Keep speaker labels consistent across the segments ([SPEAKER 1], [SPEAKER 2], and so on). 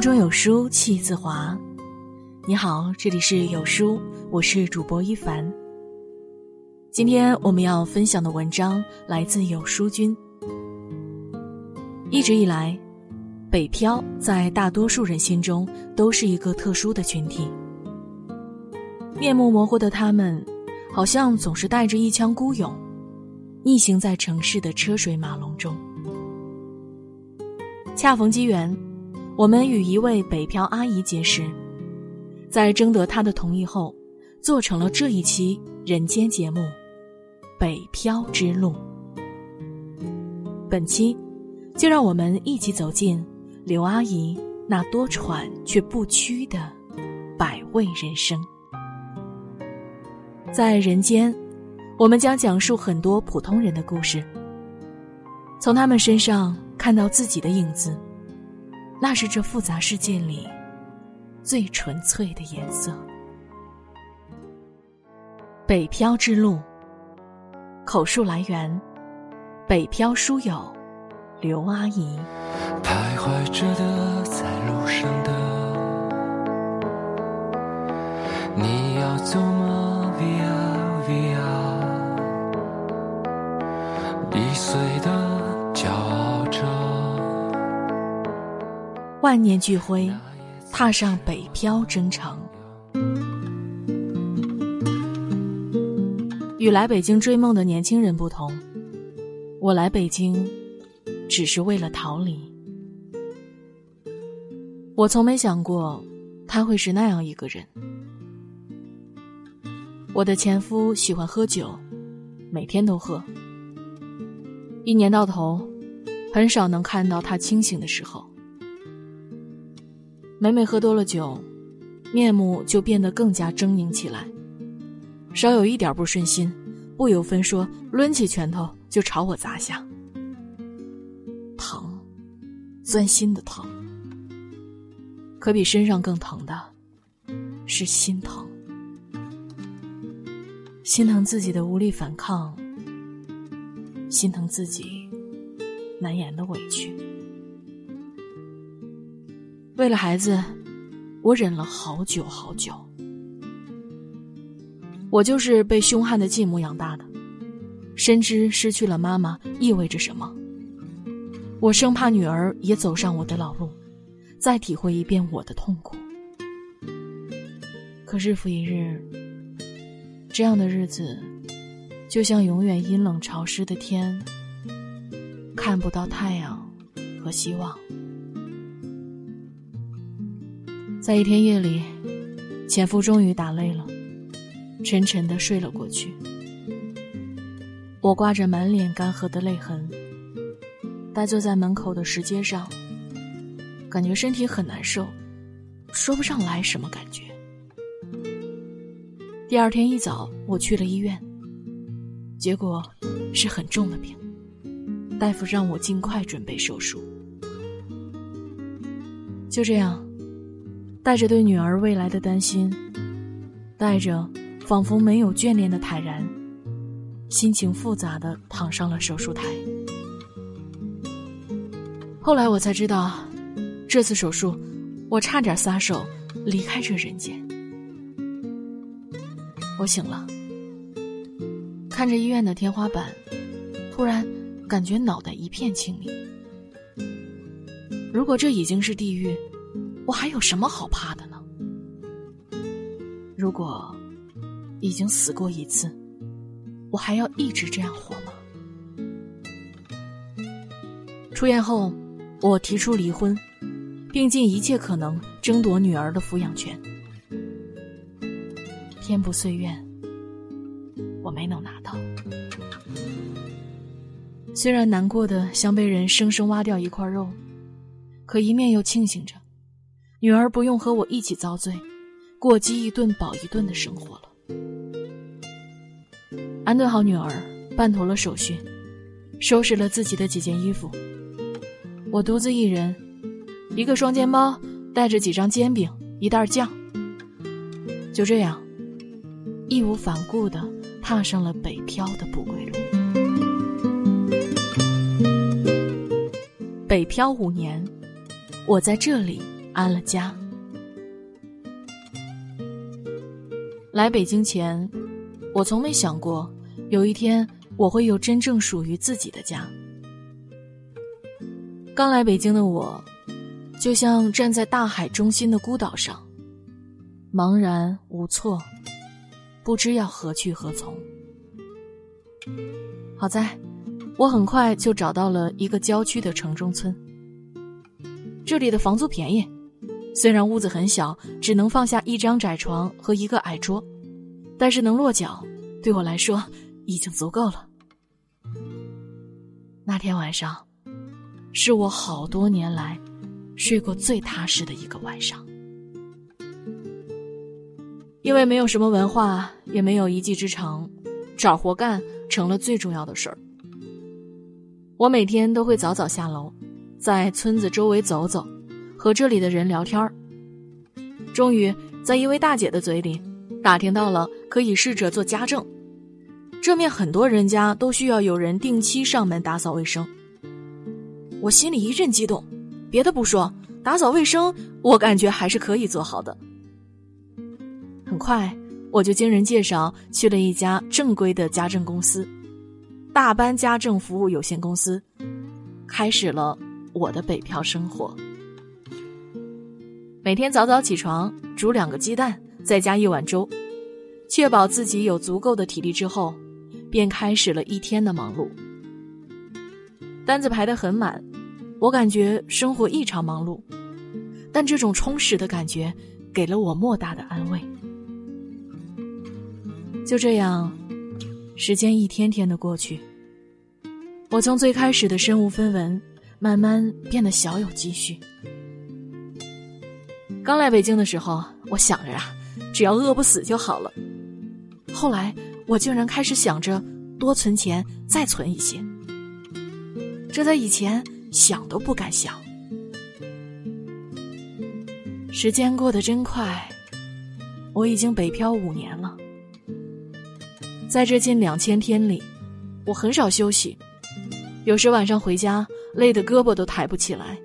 [SPEAKER 1] 腹中有书气自华。你好，这里是有书，我是主播一凡。今天我们要分享的文章来自有书君。一直以来，北漂在大多数人心中都是一个特殊的群体。面目模糊的他们，好像总是带着一腔孤勇，逆行在城市的车水马龙中。恰逢机缘。我们与一位北漂阿姨结识，在征得她的同意后，做成了这一期人间节目《北漂之路》。本期，就让我们一起走进刘阿姨那多舛却不屈的百味人生。在人间，我们将讲述很多普通人的故事，从他们身上看到自己的影子。那是这复杂世界里最纯粹的颜色。北漂之路，口述来源：北漂书友刘阿姨。
[SPEAKER 2] 徘徊着的，在路上的，你要走吗？Via Via，易碎的，骄傲着。
[SPEAKER 1] 万念俱灰，踏上北漂征程。与来北京追梦的年轻人不同，我来北京只是为了逃离。我从没想过他会是那样一个人。我的前夫喜欢喝酒，每天都喝。一年到头，很少能看到他清醒的时候。每每喝多了酒，面目就变得更加狰狞起来。稍有一点不顺心，不由分说，抡起拳头就朝我砸下。疼，钻心的疼。可比身上更疼的，是心疼。心疼自己的无力反抗，心疼自己难言的委屈。为了孩子，我忍了好久好久。我就是被凶悍的继母养大的，深知失去了妈妈意味着什么。我生怕女儿也走上我的老路，再体会一遍我的痛苦。可日复一日，这样的日子，就像永远阴冷潮湿的天，看不到太阳和希望。在一天夜里，前夫终于打累了，沉沉的睡了过去。我挂着满脸干涸的泪痕，呆坐在门口的石阶上，感觉身体很难受，说不上来什么感觉。第二天一早，我去了医院，结果是很重的病，大夫让我尽快准备手术。就这样。带着对女儿未来的担心，带着仿佛没有眷恋的坦然，心情复杂的躺上了手术台。后来我才知道，这次手术，我差点撒手离开这人间。我醒了，看着医院的天花板，突然感觉脑袋一片清明。如果这已经是地狱。我还有什么好怕的呢？如果已经死过一次，我还要一直这样活吗？出院后，我提出离婚，并尽一切可能争夺女儿的抚养权。天不遂愿，我没能拿到。虽然难过的像被人生生挖掉一块肉，可一面又庆幸着。女儿不用和我一起遭罪，过饥一顿饱一顿的生活了。安顿好女儿，办妥了手续，收拾了自己的几件衣服，我独自一人，一个双肩包，带着几张煎饼，一袋酱。就这样，义无反顾的踏上了北漂的不归路。北漂五年，我在这里。安了家。来北京前，我从没想过有一天我会有真正属于自己的家。刚来北京的我，就像站在大海中心的孤岛上，茫然无措，不知要何去何从。好在，我很快就找到了一个郊区的城中村。这里的房租便宜，虽然屋子很小，只能放下一张窄床和一个矮桌，但是能落脚，对我来说已经足够了。那天晚上，是我好多年来睡过最踏实的一个晚上，因为没有什么文化，也没有一技之长，找活干。成了最重要的事儿。我每天都会早早下楼，在村子周围走走，和这里的人聊天儿。终于在一位大姐的嘴里打听到了可以试着做家政。这面很多人家都需要有人定期上门打扫卫生。我心里一阵激动，别的不说，打扫卫生我感觉还是可以做好的。很快。我就经人介绍去了一家正规的家政公司——大班家政服务有限公司，开始了我的北漂生活。每天早早起床，煮两个鸡蛋，再加一碗粥，确保自己有足够的体力之后，便开始了一天的忙碌。单子排得很满，我感觉生活异常忙碌，但这种充实的感觉给了我莫大的安慰。就这样，时间一天天的过去。我从最开始的身无分文，慢慢变得小有积蓄。刚来北京的时候，我想着啊，只要饿不死就好了。后来，我竟然开始想着多存钱，再存一些。这在以前想都不敢想。时间过得真快，我已经北漂五年了。在这近两千天里，我很少休息，有时晚上回家累得胳膊都抬不起来。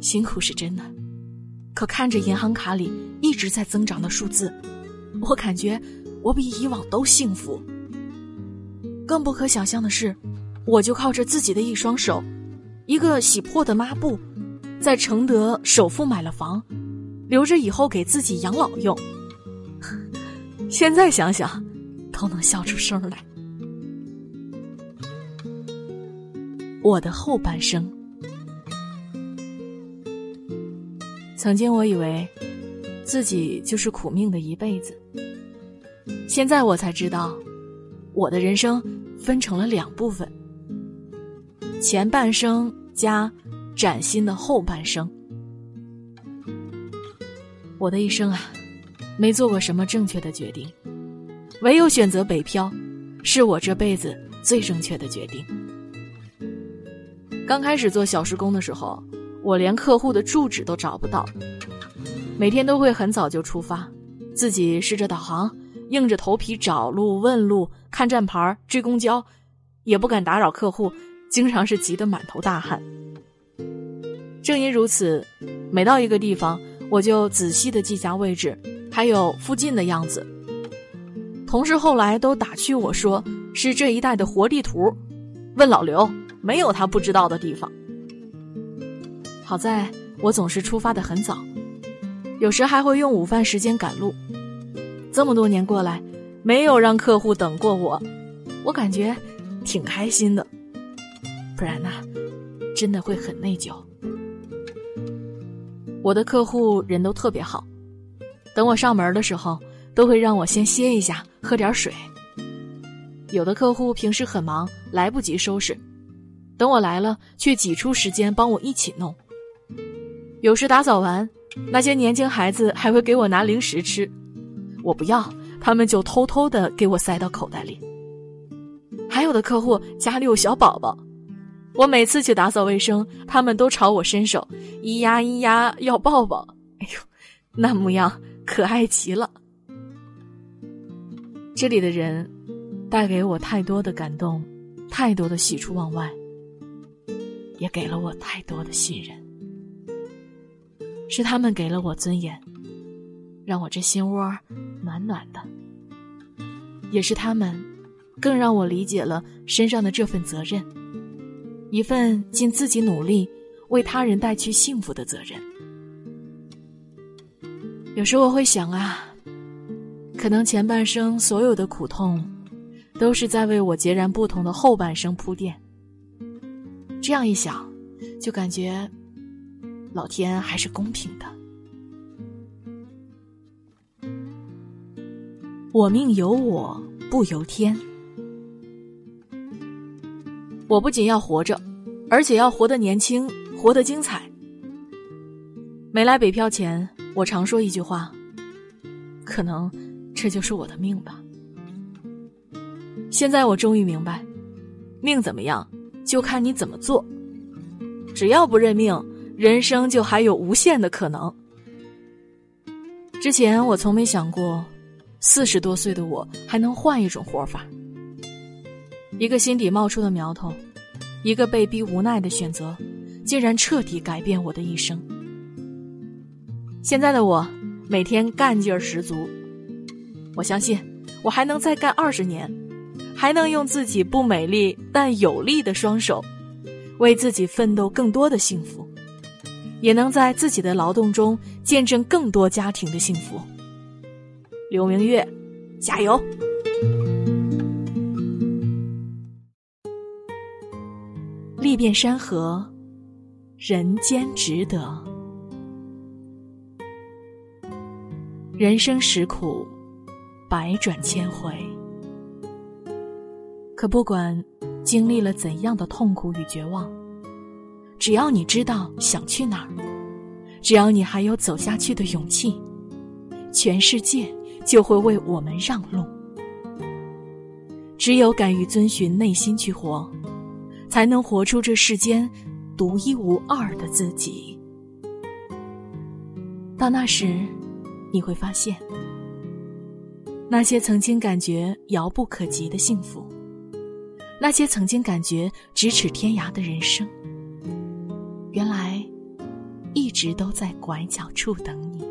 [SPEAKER 1] 辛苦是真的，可看着银行卡里一直在增长的数字，我感觉我比以往都幸福。更不可想象的是，我就靠着自己的一双手，一个洗破的抹布，在承德首付买了房，留着以后给自己养老用。现在想想。都能笑出声来。我的后半生，曾经我以为自己就是苦命的一辈子，现在我才知道，我的人生分成了两部分：前半生加崭新的后半生。我的一生啊，没做过什么正确的决定。唯有选择北漂，是我这辈子最正确的决定。刚开始做小时工的时候，我连客户的住址都找不到，每天都会很早就出发，自己试着导航，硬着头皮找路、问路、看站牌、追公交，也不敢打扰客户，经常是急得满头大汗。正因如此，每到一个地方，我就仔细的记下位置，还有附近的样子。同事后来都打趣我说：“是这一带的活地图。”问老刘，没有他不知道的地方。好在我总是出发的很早，有时还会用午饭时间赶路。这么多年过来，没有让客户等过我，我感觉挺开心的。不然呢，真的会很内疚。我的客户人都特别好，等我上门的时候。都会让我先歇一下，喝点水。有的客户平时很忙，来不及收拾，等我来了，却挤出时间帮我一起弄。有时打扫完，那些年轻孩子还会给我拿零食吃，我不要，他们就偷偷的给我塞到口袋里。还有的客户家里有小宝宝，我每次去打扫卫生，他们都朝我伸手，咿呀咿呀要抱抱。哎呦，那模样可爱极了。这里的人，带给我太多的感动，太多的喜出望外，也给了我太多的信任。是他们给了我尊严，让我这心窝暖暖的；也是他们，更让我理解了身上的这份责任，一份尽自己努力为他人带去幸福的责任。有时我会想啊，可能前半生所有的苦痛，都是在为我截然不同的后半生铺垫。这样一想，就感觉老天还是公平的。我命由我不由天。我不仅要活着，而且要活得年轻，活得精彩。没来北漂前。我常说一句话，可能这就是我的命吧。现在我终于明白，命怎么样，就看你怎么做。只要不认命，人生就还有无限的可能。之前我从没想过，四十多岁的我还能换一种活法。一个心底冒出的苗头，一个被逼无奈的选择，竟然彻底改变我的一生。现在的我每天干劲儿十足，我相信我还能再干二十年，还能用自己不美丽但有力的双手，为自己奋斗更多的幸福，也能在自己的劳动中见证更多家庭的幸福。刘明月，加油！历遍山河，人间值得。人生实苦，百转千回。可不管经历了怎样的痛苦与绝望，只要你知道想去哪儿，只要你还有走下去的勇气，全世界就会为我们让路。只有敢于遵循内心去活，才能活出这世间独一无二的自己。到那时。你会发现，那些曾经感觉遥不可及的幸福，那些曾经感觉咫尺天涯的人生，直都在拐角处等你。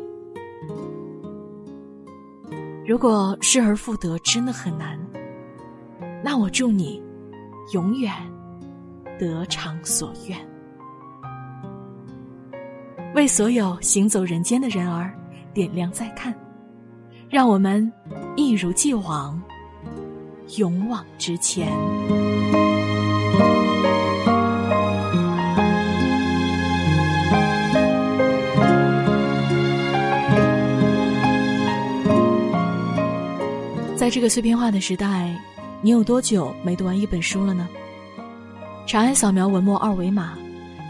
[SPEAKER 1] 如果失而复得真的很难，那我祝你永远得偿所愿。为所有行走人间的人儿。点亮再看，让我们一如既往，勇往直前。在这个碎片化的时代，你有多久没读完一本书了呢？长按扫描文末二维码，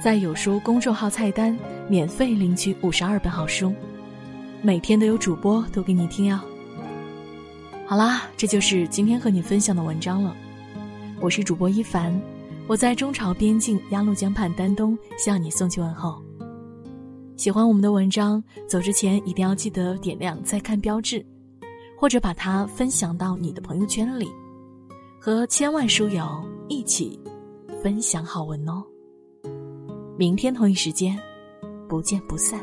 [SPEAKER 1] 在有书公众号菜单免费领取五十二本好书。每天都有主播读给你听哟。好啦，这就是今天和你分享的文章了。我是主播一凡，我在中朝边境鸭绿江畔丹东向你送去问候。喜欢我们的文章，走之前一定要记得点亮再看标志，或者把它分享到你的朋友圈里，和千万书友一起分享好文哦。明天同一时间，不见不散。